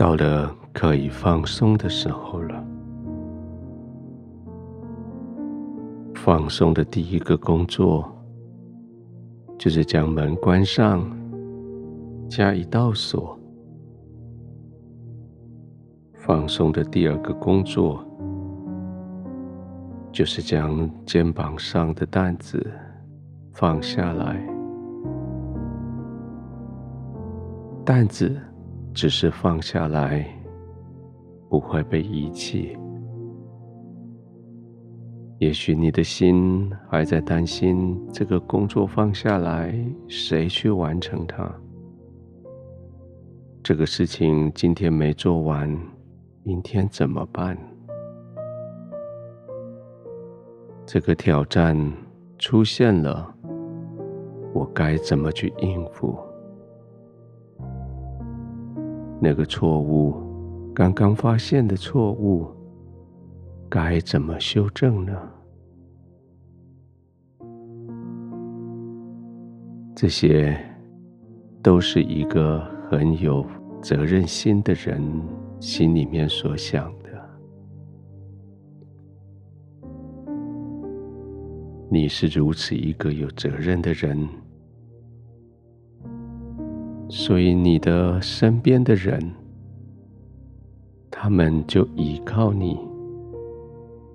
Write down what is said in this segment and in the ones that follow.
到了可以放松的时候了。放松的第一个工作，就是将门关上，加一道锁。放松的第二个工作，就是将肩膀上的担子放下来。担子只是放下来，不会被遗弃。也许你的心还在担心这个工作放下来，谁去完成它？这个事情今天没做完，明天怎么办？这个挑战出现了，我该怎么去应付？那个错误，刚刚发现的错误。该怎么修正呢？这些都是一个很有责任心的人心里面所想的。你是如此一个有责任的人，所以你的身边的人，他们就依靠你。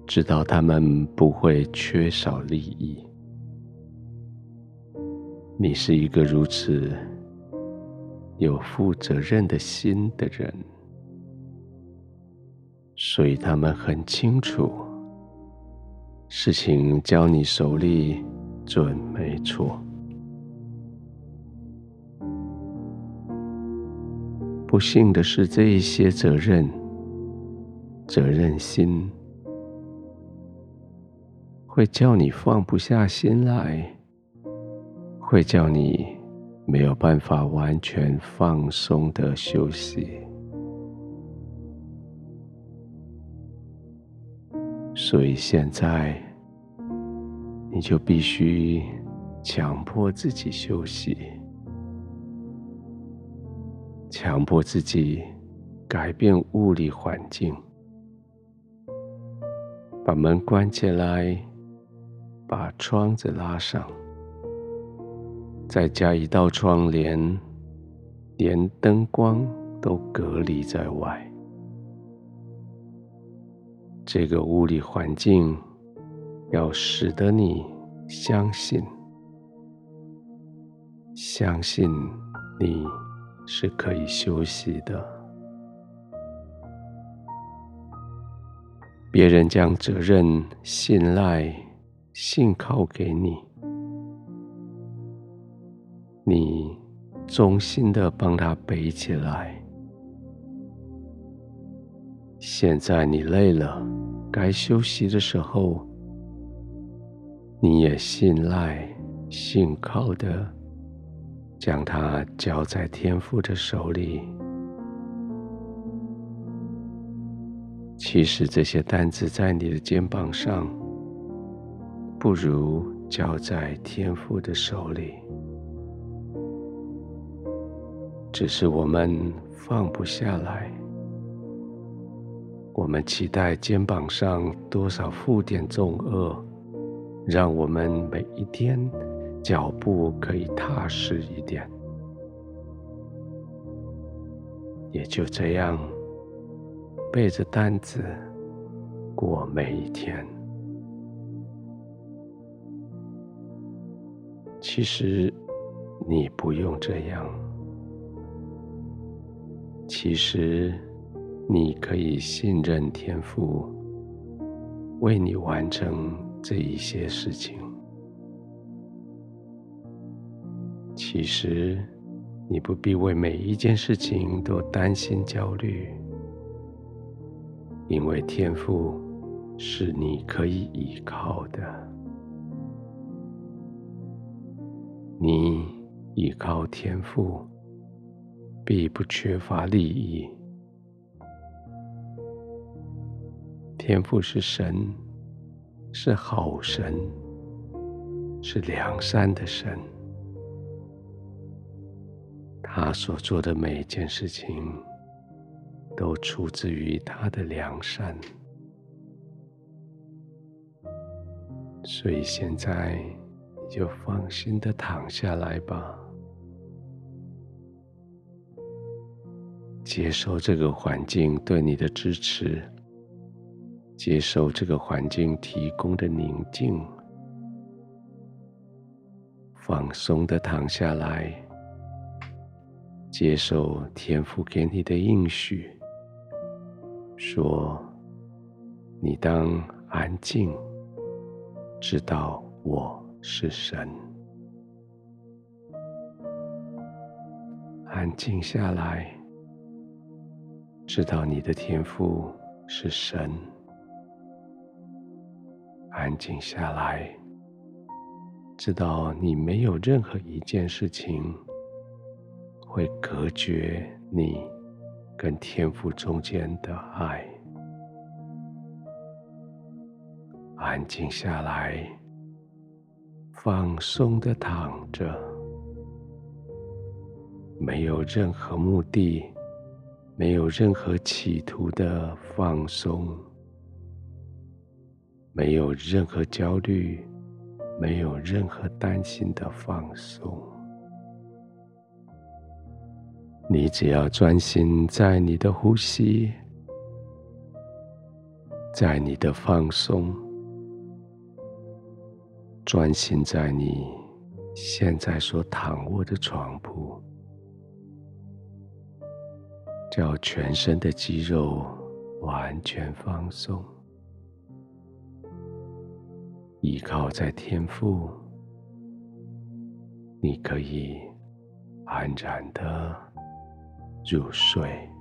知道他们不会缺少利益。你是一个如此有负责任的心的人，所以他们很清楚，事情交你手里准没错。不幸的是，这一些责任、责任心。会叫你放不下心来，会叫你没有办法完全放松的休息，所以现在你就必须强迫自己休息，强迫自己改变物理环境，把门关起来。把窗子拉上，再加一道窗帘，连灯光都隔离在外。这个物理环境要使得你相信，相信你是可以休息的。别人将责任、信赖。信靠给你，你衷心的帮他背起来。现在你累了，该休息的时候，你也信赖、信靠的将它交在天父的手里。其实这些担子在你的肩膀上。不如交在天父的手里，只是我们放不下来。我们期待肩膀上多少负点重轭，让我们每一天脚步可以踏实一点。也就这样，背着担子过每一天。其实你不用这样。其实你可以信任天父，为你完成这一些事情。其实你不必为每一件事情都担心焦虑，因为天赋是你可以依靠的。你依靠天赋，必不缺乏利益。天赋是神，是好神，是良善的神。他所做的每一件事情，都出自于他的良善。所以现在你就放心的躺下来吧，接受这个环境对你的支持，接受这个环境提供的宁静，放松的躺下来，接受天父给你的应许，说你当安静。知道我是神，安静下来，知道你的天父是神，安静下来，知道你没有任何一件事情会隔绝你跟天父中间的爱。安静下来，放松的躺着，没有任何目的，没有任何企图的放松，没有任何焦虑，没有任何担心的放松。你只要专心在你的呼吸，在你的放松。专心在你现在所躺卧的床铺，叫全身的肌肉完全放松，依靠在天父，你可以安然的入睡。